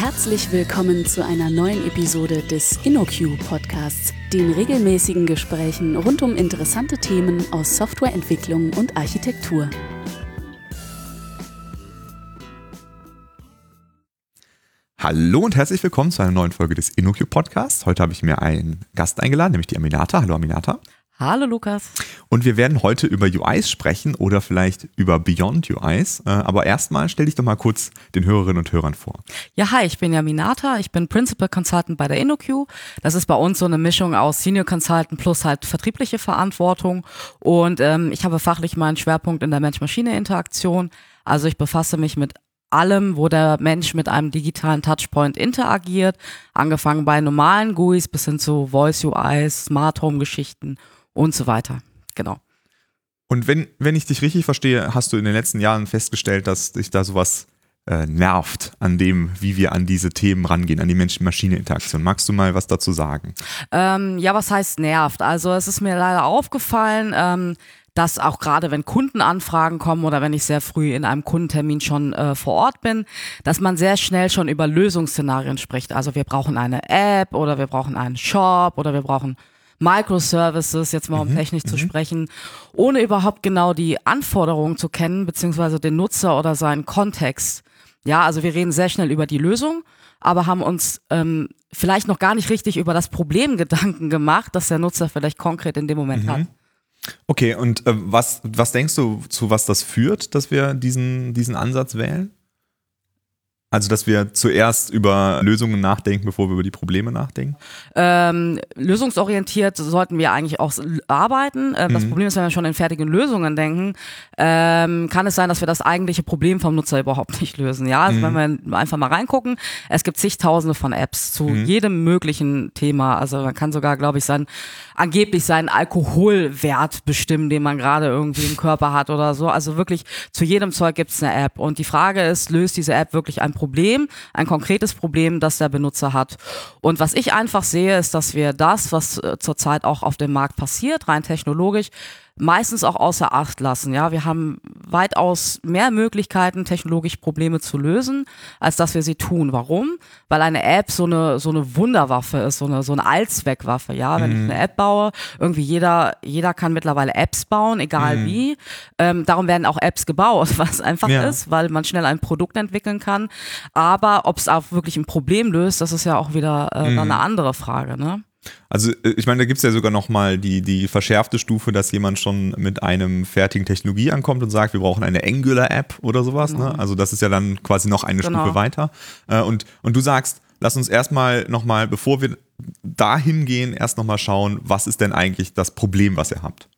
Herzlich willkommen zu einer neuen Episode des InnoQ Podcasts, den regelmäßigen Gesprächen rund um interessante Themen aus Softwareentwicklung und Architektur. Hallo und herzlich willkommen zu einer neuen Folge des InnoQ Podcasts. Heute habe ich mir einen Gast eingeladen, nämlich die Aminata. Hallo Aminata. Hallo Lukas. Und wir werden heute über UIs sprechen oder vielleicht über Beyond UIs. Äh, aber erstmal stell dich doch mal kurz den Hörerinnen und Hörern vor. Ja, hi, ich bin Jaminata. Ich bin Principal Consultant bei der InnoQ. Das ist bei uns so eine Mischung aus Senior Consultant plus halt vertriebliche Verantwortung. Und ähm, ich habe fachlich meinen Schwerpunkt in der Mensch-Maschine-Interaktion. Also ich befasse mich mit allem, wo der Mensch mit einem digitalen Touchpoint interagiert, angefangen bei normalen GUIs bis hin zu Voice UIs, Smart Home Geschichten und so weiter. Genau. Und wenn, wenn ich dich richtig verstehe, hast du in den letzten Jahren festgestellt, dass dich da sowas äh, nervt an dem, wie wir an diese Themen rangehen, an die Mensch-Maschine-Interaktion. Magst du mal was dazu sagen? Ähm, ja, was heißt nervt? Also es ist mir leider aufgefallen, ähm, dass auch gerade wenn Kundenanfragen kommen oder wenn ich sehr früh in einem Kundentermin schon äh, vor Ort bin, dass man sehr schnell schon über Lösungsszenarien spricht. Also wir brauchen eine App oder wir brauchen einen Shop oder wir brauchen Microservices, jetzt mal um mhm, technisch zu mhm. sprechen, ohne überhaupt genau die Anforderungen zu kennen, beziehungsweise den Nutzer oder seinen Kontext. Ja, also wir reden sehr schnell über die Lösung, aber haben uns ähm, vielleicht noch gar nicht richtig über das Problem Gedanken gemacht, dass der Nutzer vielleicht konkret in dem Moment mhm. hat. Okay, und äh, was, was denkst du, zu was das führt, dass wir diesen, diesen Ansatz wählen? Also, dass wir zuerst über Lösungen nachdenken, bevor wir über die Probleme nachdenken? Ähm, lösungsorientiert sollten wir eigentlich auch arbeiten. Äh, das mhm. Problem ist, wenn wir schon in fertigen Lösungen denken, ähm, kann es sein, dass wir das eigentliche Problem vom Nutzer überhaupt nicht lösen. Ja, also mhm. wenn wir einfach mal reingucken, es gibt zigtausende von Apps zu mhm. jedem möglichen Thema. Also man kann sogar, glaube ich, sein, angeblich seinen Alkoholwert bestimmen, den man gerade irgendwie im Körper hat oder so. Also wirklich zu jedem Zeug gibt es eine App. Und die Frage ist, löst diese App wirklich ein Problem, ein konkretes Problem, das der Benutzer hat. Und was ich einfach sehe, ist, dass wir das, was äh, zurzeit auch auf dem Markt passiert, rein technologisch, meistens auch außer Acht lassen. Ja, wir haben weitaus mehr Möglichkeiten, technologisch Probleme zu lösen, als dass wir sie tun. Warum? Weil eine App so eine so eine Wunderwaffe ist, so eine so eine Allzweckwaffe. Ja, wenn mhm. ich eine App baue, irgendwie jeder jeder kann mittlerweile Apps bauen, egal mhm. wie. Ähm, darum werden auch Apps gebaut, was einfach ja. ist, weil man schnell ein Produkt entwickeln kann. Aber ob es auch wirklich ein Problem löst, das ist ja auch wieder äh, mhm. eine andere Frage. Ne? Also äh, ich meine, da gibt es ja sogar nochmal die, die verschärfte Stufe, dass jemand schon mit einem fertigen Technologie ankommt und sagt, wir brauchen eine Angular-App oder sowas. Ne? Genau. Ne? Also das ist ja dann quasi noch eine genau. Stufe weiter. Äh, und, und du sagst, lass uns erstmal nochmal, bevor wir dahin gehen, erst nochmal schauen, was ist denn eigentlich das Problem, was ihr habt?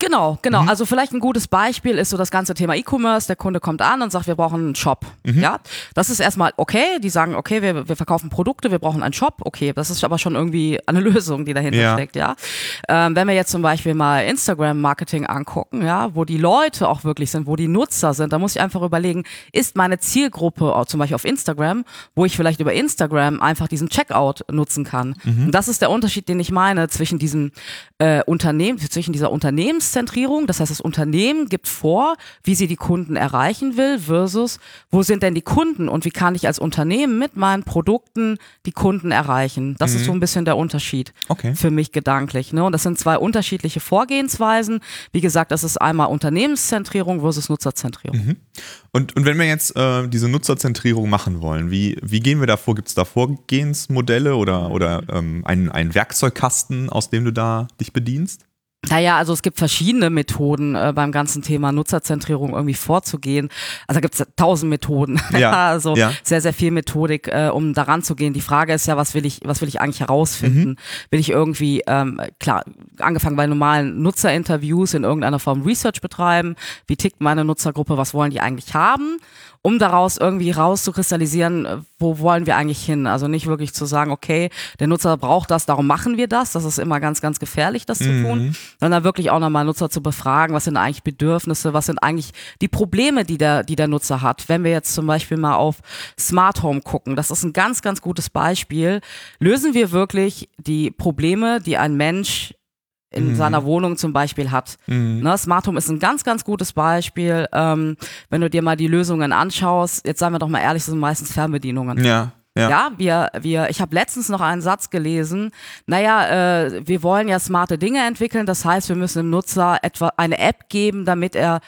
Genau, genau. Mhm. Also vielleicht ein gutes Beispiel ist so das ganze Thema E-Commerce. Der Kunde kommt an und sagt, wir brauchen einen Shop. Mhm. Ja, das ist erstmal okay. Die sagen, okay, wir, wir verkaufen Produkte, wir brauchen einen Shop. Okay, das ist aber schon irgendwie eine Lösung, die dahinter ja. steckt. Ja, ähm, wenn wir jetzt zum Beispiel mal Instagram-Marketing angucken, ja, wo die Leute auch wirklich sind, wo die Nutzer sind, da muss ich einfach überlegen, ist meine Zielgruppe zum Beispiel auf Instagram, wo ich vielleicht über Instagram einfach diesen Checkout nutzen kann. Mhm. Und das ist der Unterschied, den ich meine zwischen diesem äh, Unternehmen, zwischen dieser Unternehmens Kundenzentrierung, das heißt, das Unternehmen gibt vor, wie sie die Kunden erreichen will, versus wo sind denn die Kunden und wie kann ich als Unternehmen mit meinen Produkten die Kunden erreichen. Das mhm. ist so ein bisschen der Unterschied okay. für mich gedanklich. Ne? Und das sind zwei unterschiedliche Vorgehensweisen. Wie gesagt, das ist einmal Unternehmenszentrierung versus Nutzerzentrierung. Mhm. Und, und wenn wir jetzt äh, diese Nutzerzentrierung machen wollen, wie, wie gehen wir da vor? Gibt es da Vorgehensmodelle oder, oder ähm, einen, einen Werkzeugkasten, aus dem du da dich bedienst? Naja, also es gibt verschiedene Methoden äh, beim ganzen Thema Nutzerzentrierung irgendwie vorzugehen. Also da gibt es tausend Methoden. Ja, also ja. sehr, sehr viel Methodik, äh, um daran zu gehen. Die Frage ist ja, was will ich, was will ich eigentlich herausfinden? Mhm. Will ich irgendwie, ähm, klar, angefangen bei normalen Nutzerinterviews in irgendeiner Form Research betreiben? Wie tickt meine Nutzergruppe? Was wollen die eigentlich haben? Um daraus irgendwie rauszukristallisieren, äh, wo wollen wir eigentlich hin? Also nicht wirklich zu sagen, okay, der Nutzer braucht das, darum machen wir das. Das ist immer ganz, ganz gefährlich, das mhm. zu tun. Mhm. Sondern wirklich auch nochmal Nutzer zu befragen, was sind eigentlich Bedürfnisse, was sind eigentlich die Probleme, die der, die der Nutzer hat. Wenn wir jetzt zum Beispiel mal auf Smart Home gucken, das ist ein ganz, ganz gutes Beispiel. Lösen wir wirklich die Probleme, die ein Mensch in mhm. seiner Wohnung zum Beispiel hat. Mhm. Ne, Smart Home ist ein ganz, ganz gutes Beispiel. Ähm, wenn du dir mal die Lösungen anschaust, jetzt seien wir doch mal ehrlich, das sind meistens Fernbedienungen. Ja. Ja. ja, wir, wir, ich habe letztens noch einen Satz gelesen. Naja, äh, wir wollen ja smarte Dinge entwickeln. Das heißt, wir müssen dem Nutzer etwa eine App geben, damit er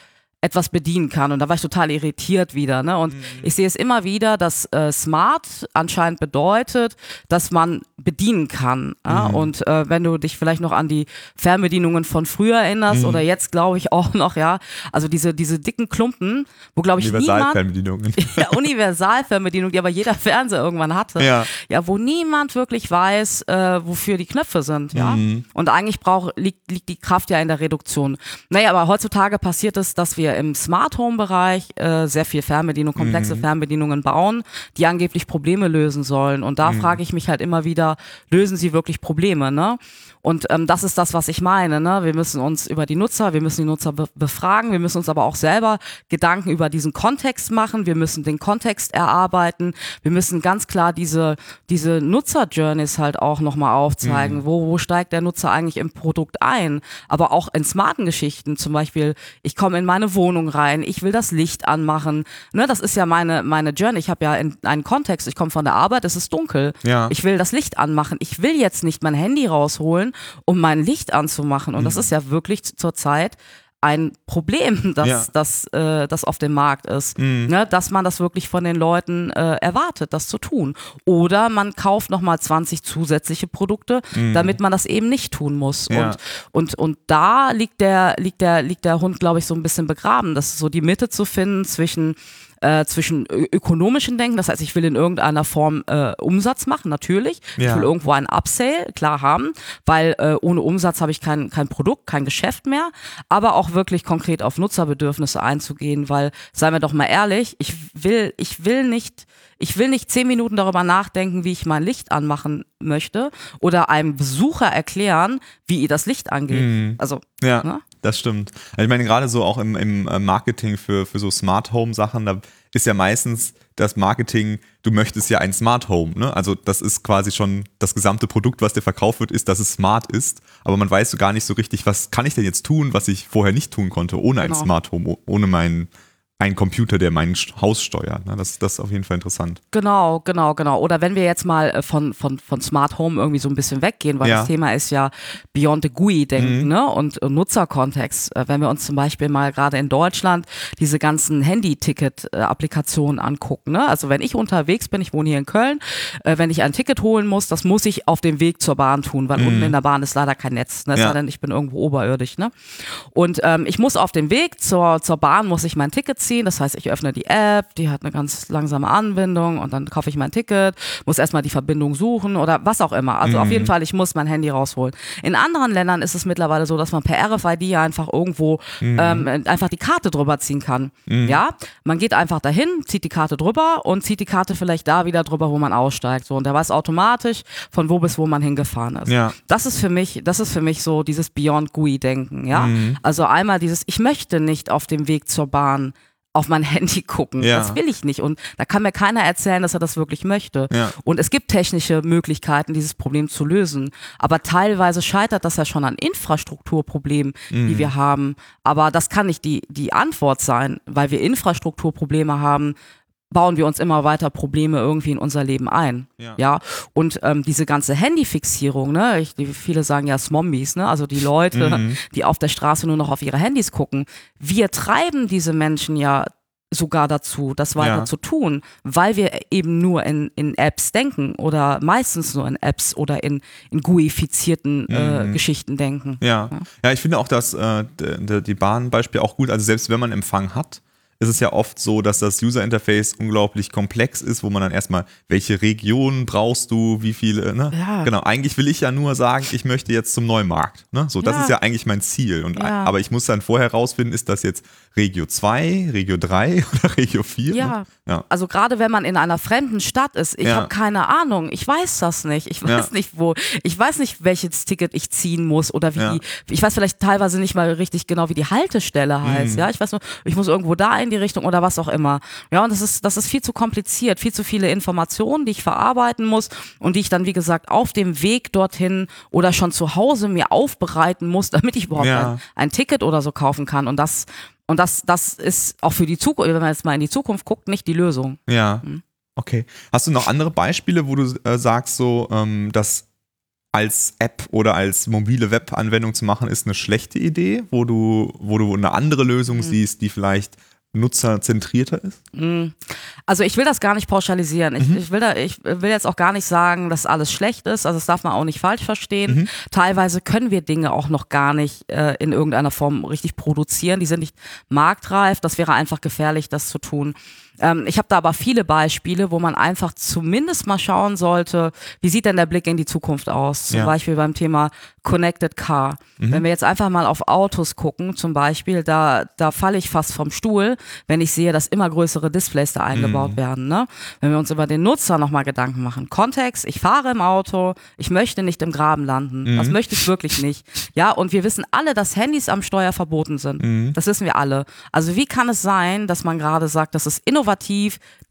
etwas bedienen kann. Und da war ich total irritiert wieder. Ne? Und mhm. ich sehe es immer wieder, dass äh, smart anscheinend bedeutet, dass man bedienen kann. Ja? Mhm. Und äh, wenn du dich vielleicht noch an die Fernbedienungen von früher erinnerst mhm. oder jetzt glaube ich auch noch, ja, also diese, diese dicken Klumpen, wo glaube ich Universalfernbedienungen. ja, Universalfernbedienung, die aber jeder Fernseher irgendwann hatte. Ja, ja wo niemand wirklich weiß, äh, wofür die Knöpfe sind. Ja. Mhm. Und eigentlich braucht, liegt, liegt die Kraft ja in der Reduktion. Naja, aber heutzutage passiert es, dass wir im Smart Home Bereich äh, sehr viel Fernbedienung, komplexe mhm. Fernbedienungen bauen, die angeblich Probleme lösen sollen. Und da mhm. frage ich mich halt immer wieder, lösen sie wirklich Probleme, ne? Und ähm, das ist das, was ich meine. Ne? Wir müssen uns über die Nutzer, wir müssen die Nutzer be befragen, wir müssen uns aber auch selber Gedanken über diesen Kontext machen, wir müssen den Kontext erarbeiten, wir müssen ganz klar diese, diese Nutzer-Journeys halt auch nochmal aufzeigen. Mhm. Wo, wo steigt der Nutzer eigentlich im Produkt ein? Aber auch in smarten Geschichten, zum Beispiel, ich komme in meine Wohnung rein, ich will das Licht anmachen. Ne? Das ist ja meine, meine Journey. Ich habe ja in, einen Kontext, ich komme von der Arbeit, es ist dunkel. Ja. Ich will das Licht anmachen. Ich will jetzt nicht mein Handy rausholen um mein Licht anzumachen. Und mhm. das ist ja wirklich zurzeit ein Problem, dass ja. das, äh, das auf dem Markt ist, mhm. ne? dass man das wirklich von den Leuten äh, erwartet, das zu tun. Oder man kauft nochmal 20 zusätzliche Produkte, mhm. damit man das eben nicht tun muss. Ja. Und, und, und da liegt der, liegt der, liegt der Hund, glaube ich, so ein bisschen begraben. Das ist so die Mitte zu finden zwischen äh, zwischen ökonomischen Denken, das heißt, ich will in irgendeiner Form äh, Umsatz machen, natürlich. Ja. Ich will irgendwo einen Upsale, klar haben, weil äh, ohne Umsatz habe ich kein, kein Produkt, kein Geschäft mehr, aber auch wirklich konkret auf Nutzerbedürfnisse einzugehen, weil, seien wir doch mal ehrlich, ich will, ich will nicht, ich will nicht zehn Minuten darüber nachdenken, wie ich mein Licht anmachen möchte oder einem Besucher erklären, wie ihr das Licht angeht. Mhm. Also, ja. Ne? Das stimmt. Also ich meine, gerade so auch im, im äh, Marketing für, für so Smart Home Sachen, da ist ja meistens das Marketing, du möchtest ja ein Smart Home. Ne? Also das ist quasi schon das gesamte Produkt, was dir verkauft wird, ist, dass es smart ist. Aber man weiß so gar nicht so richtig, was kann ich denn jetzt tun, was ich vorher nicht tun konnte, ohne genau. ein Smart Home, ohne mein ein Computer, der mein Haus steuert. Ne? Das, das ist auf jeden Fall interessant. Genau, genau, genau. Oder wenn wir jetzt mal äh, von, von, von Smart Home irgendwie so ein bisschen weggehen, weil ja. das Thema ist ja Beyond the GUI denken mhm. ne? und, und Nutzerkontext. Äh, wenn wir uns zum Beispiel mal gerade in Deutschland diese ganzen Handy-Ticket-Applikationen angucken. Ne? Also wenn ich unterwegs bin, ich wohne hier in Köln, äh, wenn ich ein Ticket holen muss, das muss ich auf dem Weg zur Bahn tun, weil mhm. unten in der Bahn ist leider kein Netz. Ne? Ja. Denn ich bin irgendwo oberirdisch. Ne? Und ähm, ich muss auf dem Weg zur, zur Bahn, muss ich mein Ticket ziehen ziehen. Das heißt, ich öffne die App, die hat eine ganz langsame Anbindung und dann kaufe ich mein Ticket, muss erstmal die Verbindung suchen oder was auch immer. Also mhm. auf jeden Fall, ich muss mein Handy rausholen. In anderen Ländern ist es mittlerweile so, dass man per RFID einfach irgendwo mhm. ähm, einfach die Karte drüber ziehen kann. Mhm. Ja, man geht einfach dahin, zieht die Karte drüber und zieht die Karte vielleicht da wieder drüber, wo man aussteigt. So und der weiß automatisch, von wo bis wo man hingefahren ist. Ja. Das ist für mich, das ist für mich so dieses Beyond GUI Denken. Ja, mhm. also einmal dieses, ich möchte nicht auf dem Weg zur Bahn auf mein Handy gucken. Ja. Das will ich nicht. Und da kann mir keiner erzählen, dass er das wirklich möchte. Ja. Und es gibt technische Möglichkeiten, dieses Problem zu lösen. Aber teilweise scheitert das ja schon an Infrastrukturproblemen, mhm. die wir haben. Aber das kann nicht die, die Antwort sein, weil wir Infrastrukturprobleme haben, bauen wir uns immer weiter Probleme irgendwie in unser Leben ein. Ja. ja? Und ähm, diese ganze Handyfixierung, ne, ich, die, viele sagen ja Smombies, ne, also die Leute, mhm. die auf der Straße nur noch auf ihre Handys gucken. Wir treiben diese Menschen ja sogar dazu, das weiter ja. zu tun, weil wir eben nur in, in Apps denken oder meistens nur in Apps oder in, in GUI-fizierten äh, mhm. Geschichten denken. Ja. ja. ja, ich finde auch das äh, die Bahn-Beispiel auch gut. Also selbst wenn man Empfang hat, ist es ja oft so, dass das User Interface unglaublich komplex ist, wo man dann erstmal, welche Region brauchst du, wie viele, ne? Ja. Genau, eigentlich will ich ja nur sagen, ich möchte jetzt zum Neumarkt. Ne? So, das ja. ist ja eigentlich mein Ziel. Und, ja. Aber ich muss dann vorher rausfinden, ist das jetzt Regio 2, Regio 3 oder Regio 4? Ja. Ne? ja. Also gerade wenn man in einer fremden Stadt ist, ich habe keine Ahnung, ich weiß das nicht. Ich weiß nicht, wo, ich weiß nicht, welches Ticket ich ziehen muss oder wie die, ich weiß vielleicht teilweise nicht mal richtig genau, wie die Haltestelle heißt. Mhm. Ja, ich weiß nur, ich muss irgendwo da in die Richtung oder was auch immer. Ja, und das ist, das ist viel zu kompliziert, viel zu viele Informationen, die ich verarbeiten muss und die ich dann, wie gesagt, auf dem Weg dorthin oder schon zu Hause mir aufbereiten muss, damit ich überhaupt ja. ein, ein Ticket oder so kaufen kann. Und das, und das, das ist auch für die Zukunft, wenn man jetzt mal in die Zukunft guckt, nicht die Lösung. Ja. Hm. Okay. Hast du noch andere Beispiele, wo du äh, sagst, so, ähm, dass als App oder als mobile Webanwendung zu machen, ist eine schlechte Idee, wo du, wo du eine andere Lösung mhm. siehst, die vielleicht nutzerzentrierter ist? Mhm. Also ich will das gar nicht pauschalisieren. Ich, mhm. ich, will da, ich will jetzt auch gar nicht sagen, dass alles schlecht ist. Also das darf man auch nicht falsch verstehen. Mhm. Teilweise können wir Dinge auch noch gar nicht äh, in irgendeiner Form richtig produzieren. Die sind nicht marktreif. Das wäre einfach gefährlich, das zu tun. Ähm, ich habe da aber viele Beispiele, wo man einfach zumindest mal schauen sollte, wie sieht denn der Blick in die Zukunft aus? Zum ja. Beispiel beim Thema Connected Car. Mhm. Wenn wir jetzt einfach mal auf Autos gucken, zum Beispiel, da, da falle ich fast vom Stuhl, wenn ich sehe, dass immer größere Displays da eingebaut mhm. werden. Ne? Wenn wir uns über den Nutzer nochmal Gedanken machen. Kontext, ich fahre im Auto, ich möchte nicht im Graben landen. Mhm. Das möchte ich wirklich nicht. Ja, und wir wissen alle, dass Handys am Steuer verboten sind. Mhm. Das wissen wir alle. Also wie kann es sein, dass man gerade sagt, dass es innovativ,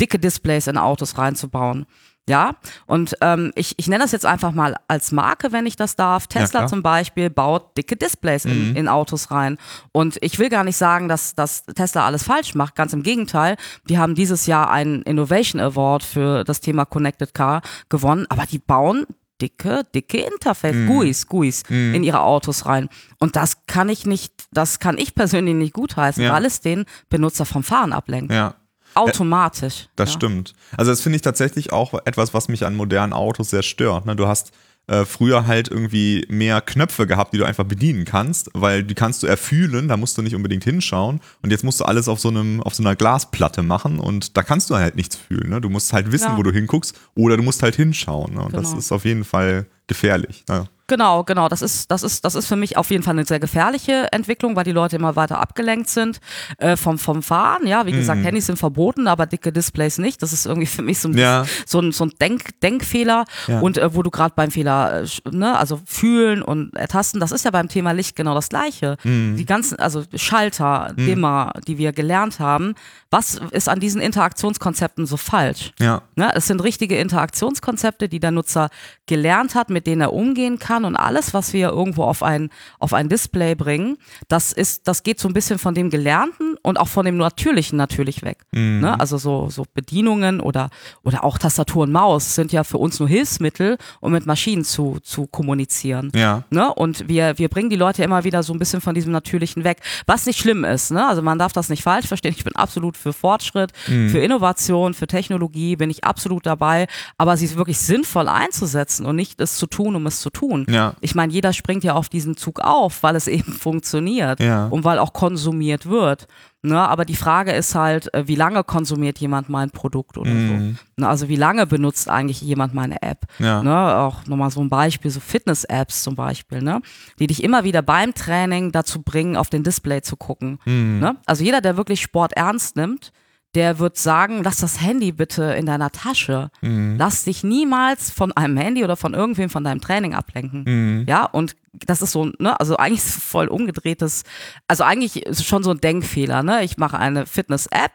dicke Displays in Autos reinzubauen? Ja, und ähm, ich, ich nenne das jetzt einfach mal als Marke, wenn ich das darf. Tesla ja, zum Beispiel baut dicke Displays in, mhm. in Autos rein. Und ich will gar nicht sagen, dass, dass Tesla alles falsch macht. Ganz im Gegenteil. Die haben dieses Jahr einen Innovation Award für das Thema Connected Car gewonnen. Aber die bauen dicke, dicke Interface, mm. GUIs, GUIs mm. in ihre Autos rein. Und das kann ich nicht, das kann ich persönlich nicht gutheißen, ja. weil es den Benutzer vom Fahren ablenkt. Ja. Automatisch. Das ja. stimmt. Also das finde ich tatsächlich auch etwas, was mich an modernen Autos sehr stört. Ne? Du hast äh, früher halt irgendwie mehr Knöpfe gehabt, die du einfach bedienen kannst, weil die kannst du erfühlen, da musst du nicht unbedingt hinschauen. Und jetzt musst du alles auf so einem, auf so einer Glasplatte machen und da kannst du halt nichts fühlen. Ne? Du musst halt wissen, ja. wo du hinguckst, oder du musst halt hinschauen. Ne? Und genau. das ist auf jeden Fall gefährlich. Ja. Genau, genau. Das ist, das ist, das ist für mich auf jeden Fall eine sehr gefährliche Entwicklung, weil die Leute immer weiter abgelenkt sind äh, vom, vom Fahren. Ja, wie gesagt, mhm. Handys sind verboten, aber dicke Displays nicht. Das ist irgendwie für mich so ein, ja. so ein, so ein Denk, Denkfehler. Ja. Und äh, wo du gerade beim Fehler, äh, ne, also fühlen und ertasten, das ist ja beim Thema Licht genau das Gleiche. Mhm. Die ganzen, also Schalter, mhm. Dimmer, die wir gelernt haben, was ist an diesen Interaktionskonzepten so falsch? Ja. Ne, es sind richtige Interaktionskonzepte, die der Nutzer gelernt hat, mit denen er umgehen kann kann und alles, was wir irgendwo auf ein, auf ein Display bringen, das ist, das geht so ein bisschen von dem Gelernten und auch von dem Natürlichen natürlich weg. Mhm. Ne? Also so, so Bedienungen oder, oder auch Tastatur und Maus sind ja für uns nur Hilfsmittel, um mit Maschinen zu, zu kommunizieren. Ja. Ne? Und wir, wir bringen die Leute immer wieder so ein bisschen von diesem Natürlichen weg, was nicht schlimm ist. Ne? Also man darf das nicht falsch verstehen. Ich bin absolut für Fortschritt, mhm. für Innovation, für Technologie bin ich absolut dabei, aber sie wirklich sinnvoll einzusetzen und nicht es zu tun, um es zu tun. Ja. Ich meine, jeder springt ja auf diesen Zug auf, weil es eben funktioniert ja. und weil auch konsumiert wird. Ne, aber die Frage ist halt, äh, wie lange konsumiert jemand mein Produkt oder mhm. so. Ne, also wie lange benutzt eigentlich jemand meine App? Ja. Ne, auch nochmal so ein Beispiel, so Fitness-Apps zum Beispiel, ne, die dich immer wieder beim Training dazu bringen, auf den Display zu gucken. Mhm. Ne? Also jeder, der wirklich Sport ernst nimmt, der wird sagen, lass das Handy bitte in deiner Tasche. Mhm. Lass dich niemals von einem Handy oder von irgendwem von deinem Training ablenken. Mhm. Ja, und das ist so, ne, also eigentlich voll umgedrehtes, also eigentlich ist schon so ein Denkfehler, ne? Ich mache eine Fitness-App,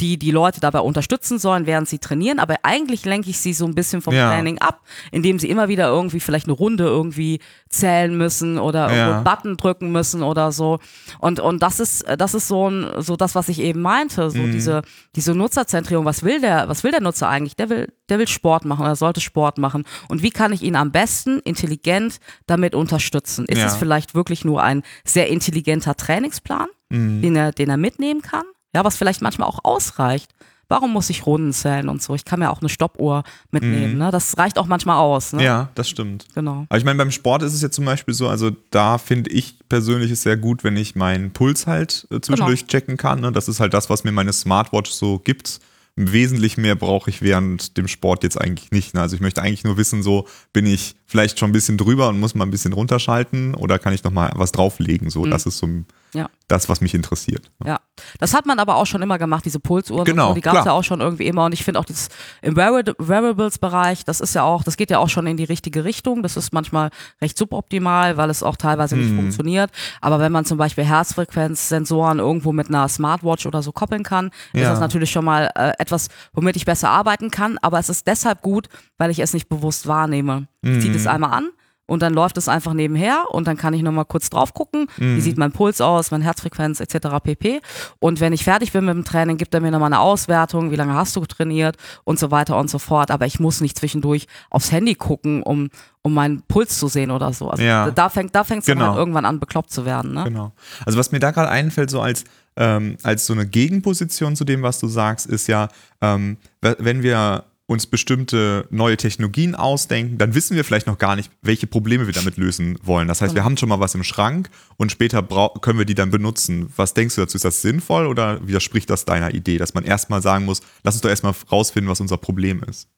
die die Leute dabei unterstützen sollen, während sie trainieren. Aber eigentlich lenke ich sie so ein bisschen vom ja. Training ab, indem sie immer wieder irgendwie vielleicht eine Runde irgendwie zählen müssen oder ja. Button drücken müssen oder so. Und, und das ist, das ist so ein, so das, was ich eben meinte, so mhm. diese, diese Nutzerzentrierung. Was will der, was will der Nutzer eigentlich? Der will, der will Sport machen oder sollte Sport machen. Und wie kann ich ihn am besten intelligent damit unterstützen? Ist ja. es vielleicht wirklich nur ein sehr intelligenter Trainingsplan, mhm. den er, den er mitnehmen kann? Ja, was vielleicht manchmal auch ausreicht. Warum muss ich Runden zählen und so? Ich kann mir auch eine Stoppuhr mitnehmen. Mhm. Ne? Das reicht auch manchmal aus. Ne? Ja, das stimmt. Genau. Aber ich meine, beim Sport ist es jetzt zum Beispiel so, also da finde ich persönlich es sehr gut, wenn ich meinen Puls halt äh, zwischendurch genau. checken kann. Ne? Das ist halt das, was mir meine Smartwatch so gibt. Wesentlich mehr brauche ich während dem Sport jetzt eigentlich nicht. Ne? Also ich möchte eigentlich nur wissen, so bin ich vielleicht schon ein bisschen drüber und muss mal ein bisschen runterschalten oder kann ich noch mal was drauflegen. So, mhm. das ist so ja. das, was mich interessiert. Ja, das hat man aber auch schon immer gemacht, diese Pulsuhren. Genau, so, die gab es ja auch schon irgendwie immer. Und ich finde auch dieses im Wearables-Bereich, das ist ja auch, das geht ja auch schon in die richtige Richtung. Das ist manchmal recht suboptimal, weil es auch teilweise nicht mhm. funktioniert. Aber wenn man zum Beispiel Herzfrequenzsensoren irgendwo mit einer Smartwatch oder so koppeln kann, ja. ist das natürlich schon mal äh, etwas, womit ich besser arbeiten kann. Aber es ist deshalb gut, weil ich es nicht bewusst wahrnehme. Ich ziehe das mhm. einmal an und dann läuft es einfach nebenher und dann kann ich nochmal kurz drauf gucken, mhm. wie sieht mein Puls aus, meine Herzfrequenz etc. pp. Und wenn ich fertig bin mit dem Training, gibt er mir nochmal eine Auswertung, wie lange hast du trainiert und so weiter und so fort. Aber ich muss nicht zwischendurch aufs Handy gucken, um, um meinen Puls zu sehen oder so. Also ja. da fängt da genau. dann halt irgendwann an, bekloppt zu werden. Ne? Genau. Also was mir da gerade einfällt, so als ähm, als so eine Gegenposition zu dem, was du sagst, ist ja, ähm, wenn wir uns bestimmte neue Technologien ausdenken, dann wissen wir vielleicht noch gar nicht, welche Probleme wir damit lösen wollen. Das heißt, wir haben schon mal was im Schrank und später können wir die dann benutzen. Was denkst du dazu? Ist das sinnvoll oder widerspricht das deiner Idee, dass man erstmal sagen muss, lass uns doch erstmal rausfinden, was unser Problem ist?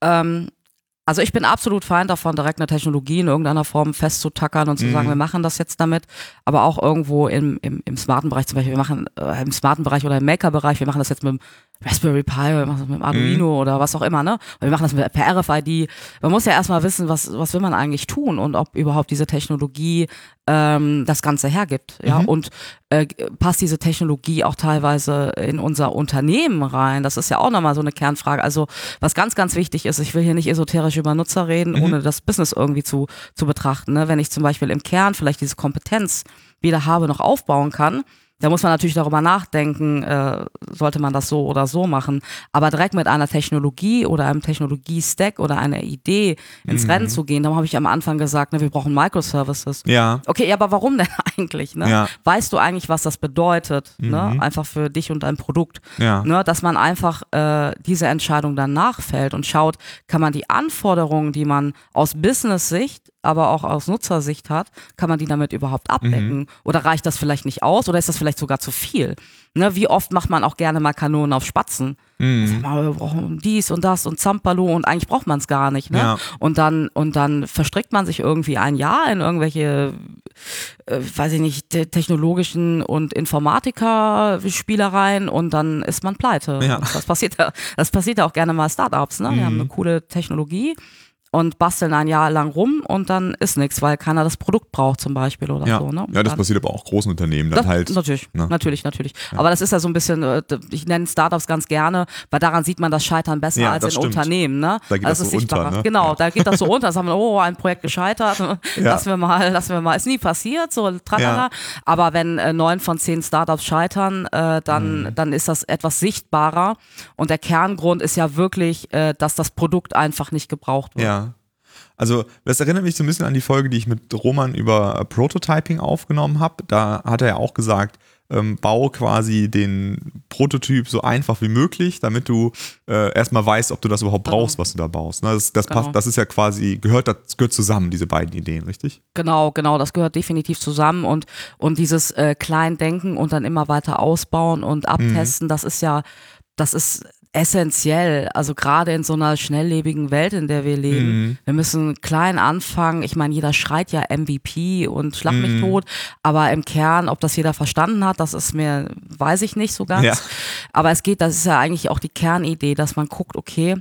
Ähm, also ich bin absolut Feind davon, direkt eine Technologie in irgendeiner Form festzutackern und zu mhm. sagen, wir machen das jetzt damit, aber auch irgendwo im, im, im smarten Bereich, zum Beispiel, wir machen äh, im smarten Bereich oder im Maker-Bereich, wir machen das jetzt mit dem Raspberry Pi oder mit dem Arduino mhm. oder was auch immer, ne? wir machen das mit, per RFID. Man muss ja erstmal wissen, was, was will man eigentlich tun und ob überhaupt diese Technologie ähm, das Ganze hergibt. Ja, mhm. und äh, passt diese Technologie auch teilweise in unser Unternehmen rein? Das ist ja auch nochmal so eine Kernfrage. Also, was ganz, ganz wichtig ist, ich will hier nicht esoterisch über Nutzer reden, mhm. ohne das Business irgendwie zu, zu betrachten. Ne? Wenn ich zum Beispiel im Kern vielleicht diese Kompetenz weder habe noch aufbauen kann, da muss man natürlich darüber nachdenken, äh, sollte man das so oder so machen. Aber direkt mit einer Technologie oder einem Technologie-Stack oder einer Idee ins mhm. Rennen zu gehen, da habe ich am Anfang gesagt, ne, wir brauchen Microservices. Ja. Okay, aber warum denn eigentlich? Ne? Ja. Weißt du eigentlich, was das bedeutet? Ne? Mhm. Ne? Einfach für dich und dein Produkt. Ja. Ne? Dass man einfach äh, diese Entscheidung dann nachfällt und schaut, kann man die Anforderungen, die man aus Business-Sicht aber auch aus Nutzersicht hat, kann man die damit überhaupt abdecken? Mhm. Oder reicht das vielleicht nicht aus oder ist das vielleicht sogar zu viel? Ne, wie oft macht man auch gerne mal Kanonen auf Spatzen? Mhm. Mal, wir brauchen dies und das und Zampalo und eigentlich braucht man es gar nicht. Ne? Ja. Und dann und dann verstrickt man sich irgendwie ein Jahr in irgendwelche, äh, weiß ich nicht, te technologischen und Informatiker-Spielereien und dann ist man pleite. Ja. Das passiert ja, das passiert ja auch gerne mal Startups. Ne? Mhm. Wir haben eine coole Technologie und basteln ein Jahr lang rum und dann ist nichts, weil keiner das Produkt braucht zum Beispiel oder ja. so. Ne? Ja, das passiert aber auch großen Unternehmen dann das, halt. Natürlich, ne? natürlich, natürlich. Ja. Aber das ist ja so ein bisschen, äh, ich nenne Startups ganz gerne, weil daran sieht man das Scheitern besser ja, als in stimmt. Unternehmen. Ne? Da geht also das so unter. Ne? Genau, da geht das so unter. Da sagen wir, oh, ein Projekt gescheitert, lassen wir mal, lassen wir mal. Ist nie passiert, so tralala. Aber wenn äh, neun von zehn Startups scheitern, äh, dann, mhm. dann ist das etwas sichtbarer. Und der Kerngrund ist ja wirklich, äh, dass das Produkt einfach nicht gebraucht wird. Ja. Also, das erinnert mich so ein bisschen an die Folge, die ich mit Roman über Prototyping aufgenommen habe. Da hat er ja auch gesagt, ähm, baue quasi den Prototyp so einfach wie möglich, damit du äh, erstmal weißt, ob du das überhaupt genau. brauchst, was du da baust. Ne? Das, das, genau. passt, das ist ja quasi, gehört, das gehört zusammen, diese beiden Ideen, richtig? Genau, genau, das gehört definitiv zusammen und, und dieses äh, Kleindenken und dann immer weiter ausbauen und abtesten, mhm. das ist ja, das ist essentiell, also gerade in so einer schnelllebigen Welt, in der wir leben. Mhm. Wir müssen klein anfangen. Ich meine, jeder schreit ja MVP und schlag mich mhm. tot, aber im Kern, ob das jeder verstanden hat, das ist mir, weiß ich nicht so ganz. Ja. Aber es geht, das ist ja eigentlich auch die Kernidee, dass man guckt, okay,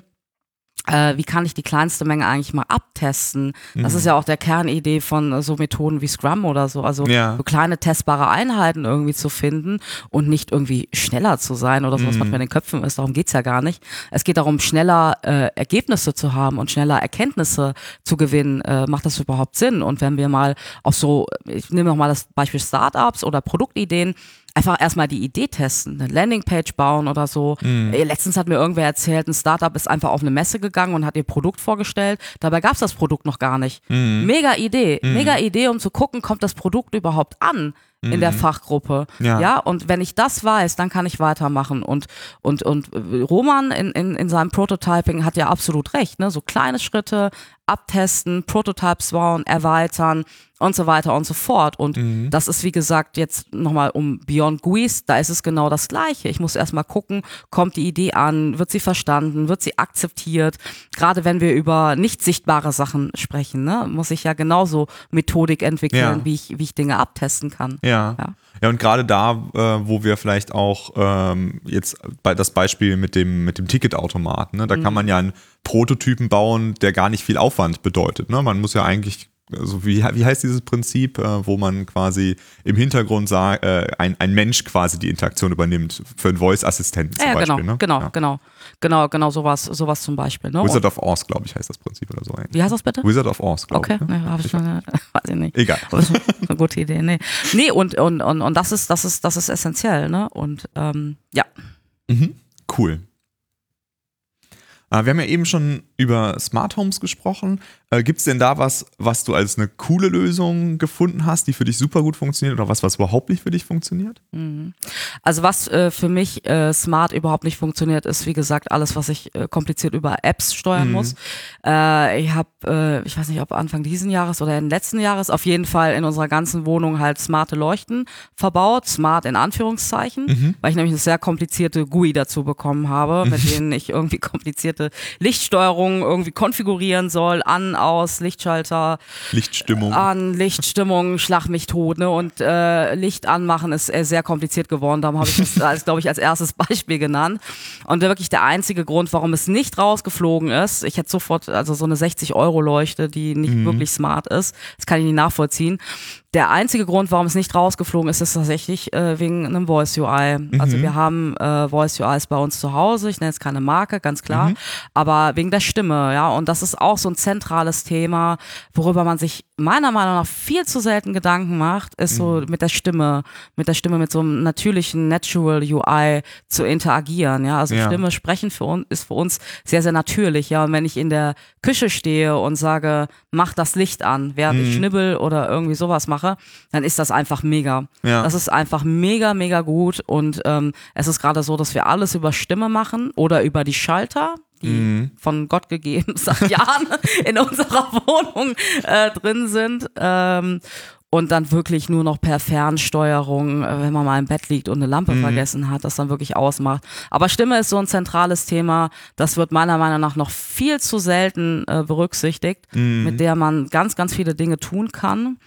äh, wie kann ich die kleinste Menge eigentlich mal abtesten? Das mhm. ist ja auch der Kernidee von äh, so Methoden wie Scrum oder so. Also ja. so kleine testbare Einheiten irgendwie zu finden und nicht irgendwie schneller zu sein oder so, was mhm. manchmal in den Köpfen ist. Darum geht's ja gar nicht. Es geht darum, schneller äh, Ergebnisse zu haben und schneller Erkenntnisse zu gewinnen. Äh, macht das überhaupt Sinn? Und wenn wir mal auch so, ich nehme noch mal das Beispiel Startups oder Produktideen, einfach erstmal die Idee testen, eine Landingpage bauen oder so. Mhm. Letztens hat mir irgendwer erzählt, ein Startup ist einfach auf eine Messe gegangen und hat ihr Produkt vorgestellt. Dabei gab es das Produkt noch gar nicht. Mhm. Mega Idee, mhm. mega Idee, um zu gucken, kommt das Produkt überhaupt an in der mhm. Fachgruppe. Ja. ja, und wenn ich das weiß, dann kann ich weitermachen. Und, und, und Roman in, in, in seinem Prototyping hat ja absolut recht, ne? So kleine Schritte, abtesten, Prototypes bauen, erweitern und so weiter und so fort. Und mhm. das ist, wie gesagt, jetzt nochmal um Beyond GUIs, da ist es genau das Gleiche. Ich muss erstmal gucken, kommt die Idee an, wird sie verstanden, wird sie akzeptiert. Gerade wenn wir über nicht sichtbare Sachen sprechen, ne, muss ich ja genauso Methodik entwickeln, ja. wie, ich, wie ich Dinge abtesten kann. Ja. Ja. Ja. Und gerade da, äh, wo wir vielleicht auch ähm, jetzt bei das Beispiel mit dem, mit dem Ticketautomaten, ne, da mhm. kann man ja einen Prototypen bauen, der gar nicht viel Aufwand bedeutet. Ne? Man muss ja eigentlich also wie, wie heißt dieses Prinzip, äh, wo man quasi im Hintergrund sagt, äh, ein, ein Mensch quasi die Interaktion übernimmt für einen Voice-Assistenten zum ja, Beispiel. Genau, ne? genau, ja. genau, genau, genau, sowas, sowas zum Beispiel. Ne? Wizard of Oz, glaube ich, heißt das Prinzip oder so. Eigentlich. Wie heißt das bitte? Wizard of Oz, glaube okay. ich. Okay, ne? habe ich schon, weiß ich nicht. Egal. eine gute Idee. Nee, nee und, und, und, und das ist, das ist, das ist essentiell, ne? Und ähm, ja. Mhm. Cool. Äh, wir haben ja eben schon über Smart Homes gesprochen. Äh, Gibt es denn da was, was du als eine coole Lösung gefunden hast, die für dich super gut funktioniert oder was, was überhaupt nicht für dich funktioniert? Mhm. Also was äh, für mich äh, smart überhaupt nicht funktioniert, ist wie gesagt alles, was ich äh, kompliziert über Apps steuern mhm. muss. Äh, ich habe, äh, ich weiß nicht, ob Anfang diesen Jahres oder im letzten Jahres auf jeden Fall in unserer ganzen Wohnung halt smarte Leuchten verbaut, smart in Anführungszeichen, mhm. weil ich nämlich eine sehr komplizierte GUI dazu bekommen habe, mit denen ich irgendwie komplizierte Lichtsteuerung irgendwie konfigurieren soll, an, aus, Lichtschalter. Lichtstimmung. An, Lichtstimmung, schlag mich tot, ne? Und äh, Licht anmachen ist äh, sehr kompliziert geworden. Darum habe ich das, als, glaube ich, als erstes Beispiel genannt. Und wirklich der einzige Grund, warum es nicht rausgeflogen ist, ich hätte sofort, also so eine 60-Euro-Leuchte, die nicht mhm. wirklich smart ist, das kann ich nicht nachvollziehen. Der einzige Grund, warum es nicht rausgeflogen ist, ist tatsächlich äh, wegen einem Voice UI. Mhm. Also wir haben äh, Voice UIs bei uns zu Hause. Ich nenne jetzt keine Marke, ganz klar. Mhm. Aber wegen der Stimme, ja. Und das ist auch so ein zentrales Thema, worüber man sich meiner Meinung nach viel zu selten Gedanken macht, ist so mhm. mit der Stimme, mit der Stimme, mit so einem natürlichen Natural UI zu interagieren. Ja, also ja. Stimme sprechen für uns ist für uns sehr, sehr natürlich. Ja, und wenn ich in der Küche stehe und sage, mach das Licht an, während mhm. ich schnibbel oder irgendwie sowas mache, mache, dann ist das einfach mega. Ja. Das ist einfach mega, mega gut. Und ähm, es ist gerade so, dass wir alles über Stimme machen oder über die Schalter die mhm. von Gott gegeben seit Jahren in unserer Wohnung äh, drin sind. Ähm, und dann wirklich nur noch per Fernsteuerung, äh, wenn man mal im Bett liegt und eine Lampe mhm. vergessen hat, das dann wirklich ausmacht. Aber Stimme ist so ein zentrales Thema, das wird meiner Meinung nach noch viel zu selten äh, berücksichtigt, mhm. mit der man ganz, ganz viele Dinge tun kann.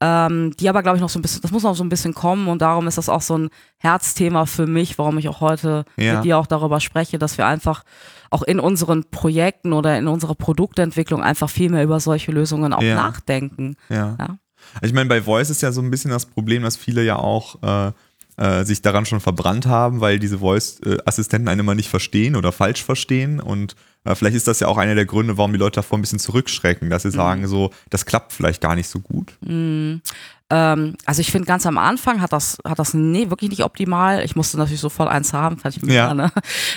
Ähm, die aber, glaube ich, noch so ein bisschen, das muss noch so ein bisschen kommen und darum ist das auch so ein Herzthema für mich, warum ich auch heute ja. mit dir auch darüber spreche, dass wir einfach auch in unseren Projekten oder in unserer Produktentwicklung einfach viel mehr über solche Lösungen auch ja. nachdenken. Ja. ja. Ich meine, bei Voice ist ja so ein bisschen das Problem, dass viele ja auch äh, äh, sich daran schon verbrannt haben, weil diese Voice-Assistenten einen immer nicht verstehen oder falsch verstehen und äh, vielleicht ist das ja auch einer der Gründe, warum die Leute davor ein bisschen zurückschrecken, dass sie mhm. sagen, so, das klappt vielleicht gar nicht so gut. Mhm. Ähm, also ich finde ganz am Anfang hat das, hat das nee, wirklich nicht optimal. Ich musste natürlich sofort eins haben, fand ich mega, ja. ne?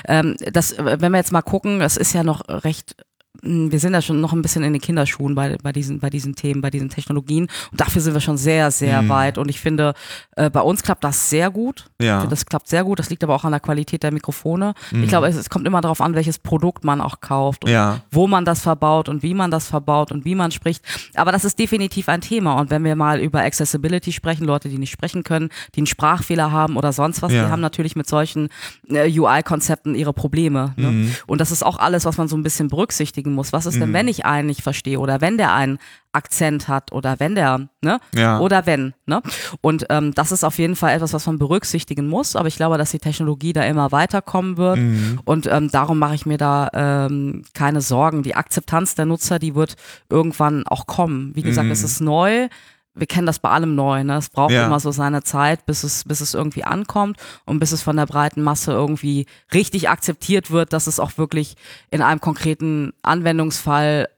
ähm, das, wenn wir jetzt mal gucken, das ist ja noch recht wir sind ja schon noch ein bisschen in den Kinderschuhen bei, bei, diesen, bei diesen Themen, bei diesen Technologien. Und dafür sind wir schon sehr, sehr mhm. weit. Und ich finde, äh, bei uns klappt das sehr gut. Ja. Das klappt sehr gut. Das liegt aber auch an der Qualität der Mikrofone. Mhm. Ich glaube, es, es, kommt immer darauf an, welches Produkt man auch kauft und ja. wo man das verbaut und wie man das verbaut und wie man spricht. Aber das ist definitiv ein Thema. Und wenn wir mal über Accessibility sprechen, Leute, die nicht sprechen können, die einen Sprachfehler haben oder sonst was, ja. die haben natürlich mit solchen äh, UI-Konzepten ihre Probleme. Ne? Mhm. Und das ist auch alles, was man so ein bisschen berücksichtigen berücksichtigen muss. Was ist denn, mhm. wenn ich einen nicht verstehe oder wenn der einen Akzent hat oder wenn der, ne? Ja. Oder wenn, ne? Und ähm, das ist auf jeden Fall etwas, was man berücksichtigen muss. Aber ich glaube, dass die Technologie da immer weiterkommen wird. Mhm. Und ähm, darum mache ich mir da ähm, keine Sorgen. Die Akzeptanz der Nutzer, die wird irgendwann auch kommen. Wie gesagt, mhm. es ist neu wir kennen das bei allem neu. Ne? Es braucht ja. immer so seine Zeit, bis es, bis es irgendwie ankommt und bis es von der breiten Masse irgendwie richtig akzeptiert wird, dass es auch wirklich in einem konkreten Anwendungsfall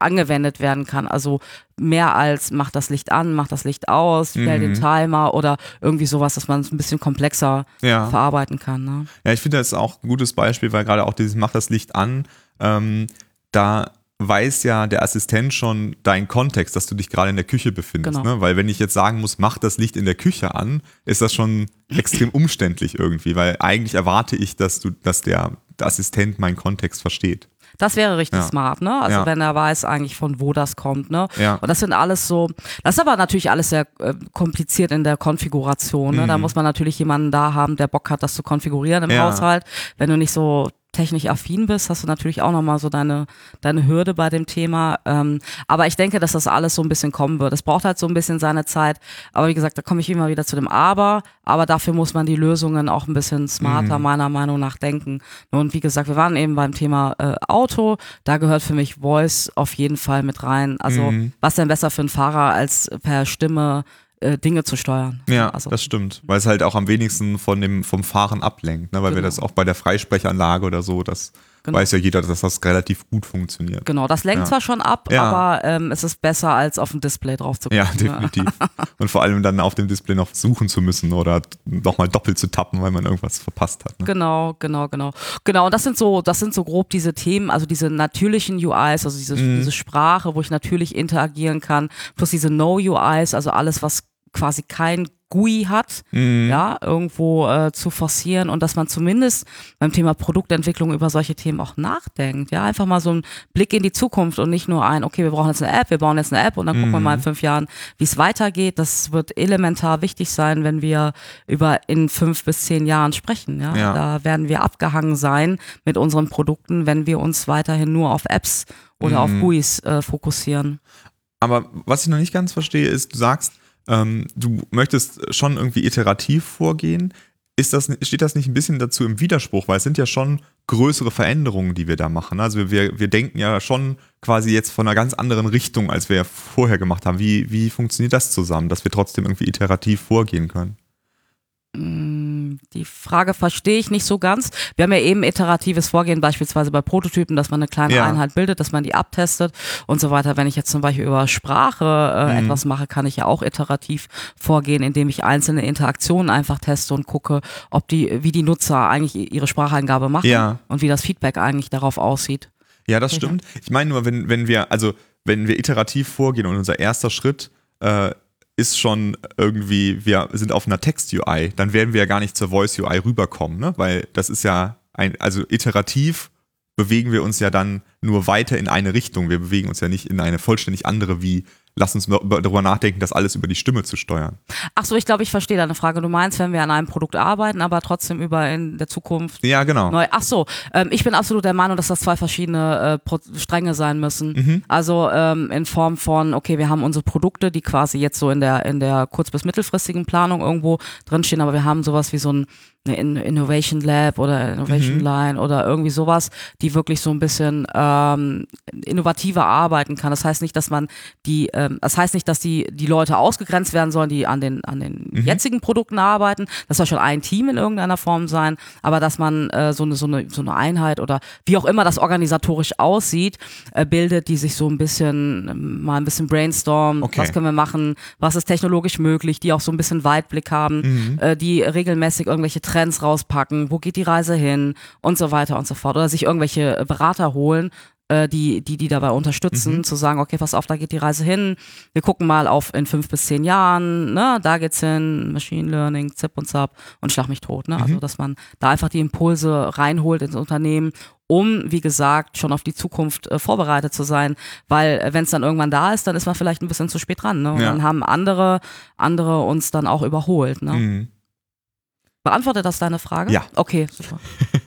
angewendet werden kann. Also mehr als macht das Licht an, macht das Licht aus, stell mhm. den Timer oder irgendwie sowas, dass man es ein bisschen komplexer ja. verarbeiten kann. Ne? Ja, ich finde das auch ein gutes Beispiel, weil gerade auch dieses macht das Licht an, ähm, da weiß ja der Assistent schon deinen Kontext, dass du dich gerade in der Küche befindest. Genau. Ne? Weil wenn ich jetzt sagen muss, mach das Licht in der Küche an, ist das schon extrem umständlich irgendwie, weil eigentlich erwarte ich, dass du, dass der, der Assistent meinen Kontext versteht. Das wäre richtig ja. smart, ne? Also ja. wenn er weiß eigentlich von wo das kommt, ne? Ja. Und das sind alles so, das ist aber natürlich alles sehr äh, kompliziert in der Konfiguration, ne? Mhm. Da muss man natürlich jemanden da haben, der Bock hat, das zu konfigurieren im Haushalt. Wenn du nicht so technisch affin bist, hast du natürlich auch nochmal so deine, deine Hürde bei dem Thema. Ähm, aber ich denke, dass das alles so ein bisschen kommen wird. Es braucht halt so ein bisschen seine Zeit. Aber wie gesagt, da komme ich immer wieder zu dem Aber. Aber dafür muss man die Lösungen auch ein bisschen smarter mhm. meiner Meinung nach denken. Und wie gesagt, wir waren eben beim Thema äh, Auto. Da gehört für mich Voice auf jeden Fall mit rein. Also mhm. was denn besser für einen Fahrer als per Stimme äh, Dinge zu steuern. Ja, also. das stimmt, weil es halt auch am wenigsten von dem, vom Fahren ablenkt, ne? weil genau. wir das auch bei der Freisprechanlage oder so, das genau. weiß ja jeder, dass das relativ gut funktioniert. Genau, das lenkt ja. zwar schon ab, ja. aber ähm, es ist besser, als auf dem Display drauf zu gucken. Ja, definitiv. und vor allem dann auf dem Display noch suchen zu müssen oder nochmal doppelt zu tappen, weil man irgendwas verpasst hat. Ne? Genau, genau, genau. Genau, und das sind so, das sind so grob diese Themen, also diese natürlichen UIs, also diese, mm. diese Sprache, wo ich natürlich interagieren kann, plus diese No-UIs, also alles, was quasi kein GUI hat, mhm. ja, irgendwo äh, zu forcieren und dass man zumindest beim Thema Produktentwicklung über solche Themen auch nachdenkt, ja, einfach mal so ein Blick in die Zukunft und nicht nur ein, okay, wir brauchen jetzt eine App, wir bauen jetzt eine App und dann mhm. gucken wir mal in mhm. fünf Jahren, wie es weitergeht. Das wird elementar wichtig sein, wenn wir über in fünf bis zehn Jahren sprechen, ja. ja. Da werden wir abgehangen sein mit unseren Produkten, wenn wir uns weiterhin nur auf Apps oder mhm. auf GUIs äh, fokussieren. Aber was ich noch nicht ganz verstehe, ist, du sagst, ähm, du möchtest schon irgendwie iterativ vorgehen. Ist das, steht das nicht ein bisschen dazu im Widerspruch? Weil es sind ja schon größere Veränderungen, die wir da machen. Also wir, wir denken ja schon quasi jetzt von einer ganz anderen Richtung, als wir vorher gemacht haben. Wie, wie funktioniert das zusammen, dass wir trotzdem irgendwie iterativ vorgehen können? Die Frage verstehe ich nicht so ganz. Wir haben ja eben iteratives Vorgehen, beispielsweise bei Prototypen, dass man eine kleine ja. Einheit bildet, dass man die abtestet und so weiter. Wenn ich jetzt zum Beispiel über Sprache äh, mhm. etwas mache, kann ich ja auch iterativ vorgehen, indem ich einzelne Interaktionen einfach teste und gucke, ob die, wie die Nutzer eigentlich ihre Spracheingabe machen ja. und wie das Feedback eigentlich darauf aussieht. Ja, das stimmt. Ich meine nur, wenn, wenn wir, also wenn wir iterativ vorgehen und unser erster Schritt äh, ist schon irgendwie, wir sind auf einer Text-UI, dann werden wir ja gar nicht zur Voice-UI rüberkommen, ne? weil das ist ja ein, also iterativ bewegen wir uns ja dann nur weiter in eine Richtung. Wir bewegen uns ja nicht in eine vollständig andere wie lass uns darüber nachdenken, das alles über die Stimme zu steuern. Ach so, ich glaube, ich verstehe deine Frage. Du meinst, wenn wir an einem Produkt arbeiten, aber trotzdem über in der Zukunft. Ja, genau. Neu. Ach so, ähm, ich bin absolut der Meinung, dass das zwei verschiedene äh, Stränge sein müssen. Mhm. Also ähm, in Form von, okay, wir haben unsere Produkte, die quasi jetzt so in der in der kurz- bis mittelfristigen Planung irgendwo drinstehen, aber wir haben sowas wie so ein eine Innovation Lab oder Innovation mhm. Line oder irgendwie sowas, die wirklich so ein bisschen ähm, innovativer arbeiten kann. Das heißt nicht, dass man die, ähm, das heißt nicht, dass die die Leute ausgegrenzt werden sollen, die an den an den mhm. jetzigen Produkten arbeiten. Das soll schon ein Team in irgendeiner Form sein, aber dass man äh, so eine so eine so eine Einheit oder wie auch immer das organisatorisch aussieht, äh, bildet, die sich so ein bisschen äh, mal ein bisschen brainstorm, okay. was können wir machen, was ist technologisch möglich, die auch so ein bisschen Weitblick haben, mhm. äh, die regelmäßig irgendwelche Trends rauspacken, wo geht die Reise hin und so weiter und so fort. Oder sich irgendwelche Berater holen, äh, die, die die dabei unterstützen, mhm. zu sagen, okay, pass auf, da geht die Reise hin. Wir gucken mal auf in fünf bis zehn Jahren, ne, da geht's hin, Machine Learning, Zip und Zap und schlag mich tot. Ne? Also, mhm. Also, dass man da einfach die Impulse reinholt ins Unternehmen, um, wie gesagt, schon auf die Zukunft äh, vorbereitet zu sein. Weil äh, wenn es dann irgendwann da ist, dann ist man vielleicht ein bisschen zu spät dran. Ne? Und ja. dann haben andere, andere uns dann auch überholt. Ne? Mhm. Beantwortet das deine Frage? Ja. Okay, super.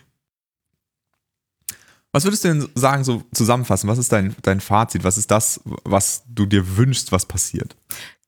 Was würdest du denn sagen, so zusammenfassen? Was ist dein, dein Fazit? Was ist das, was du dir wünschst, was passiert?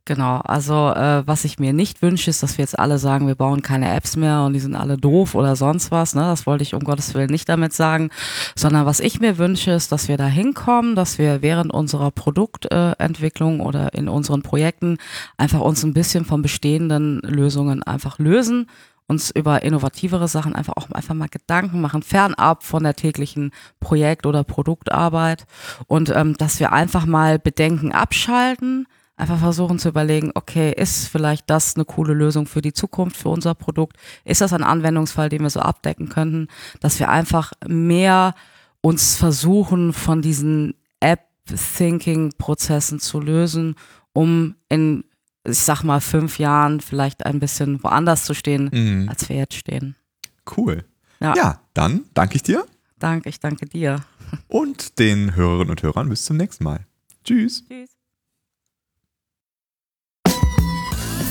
Genau, also äh, was ich mir nicht wünsche, ist, dass wir jetzt alle sagen, wir bauen keine Apps mehr und die sind alle doof oder sonst was. Ne? Das wollte ich um Gottes Willen nicht damit sagen, sondern was ich mir wünsche, ist, dass wir da hinkommen, dass wir während unserer Produktentwicklung äh, oder in unseren Projekten einfach uns ein bisschen von bestehenden Lösungen einfach lösen uns über innovativere Sachen einfach auch einfach mal Gedanken machen, fernab von der täglichen Projekt- oder Produktarbeit und ähm, dass wir einfach mal Bedenken abschalten, einfach versuchen zu überlegen, okay, ist vielleicht das eine coole Lösung für die Zukunft, für unser Produkt? Ist das ein Anwendungsfall, den wir so abdecken könnten? Dass wir einfach mehr uns versuchen, von diesen App-Thinking-Prozessen zu lösen, um in ich sag mal, fünf Jahren vielleicht ein bisschen woanders zu stehen, mhm. als wir jetzt stehen. Cool. Ja. ja, dann danke ich dir. Danke, ich danke dir. Und den Hörerinnen und Hörern bis zum nächsten Mal. Tschüss. Tschüss.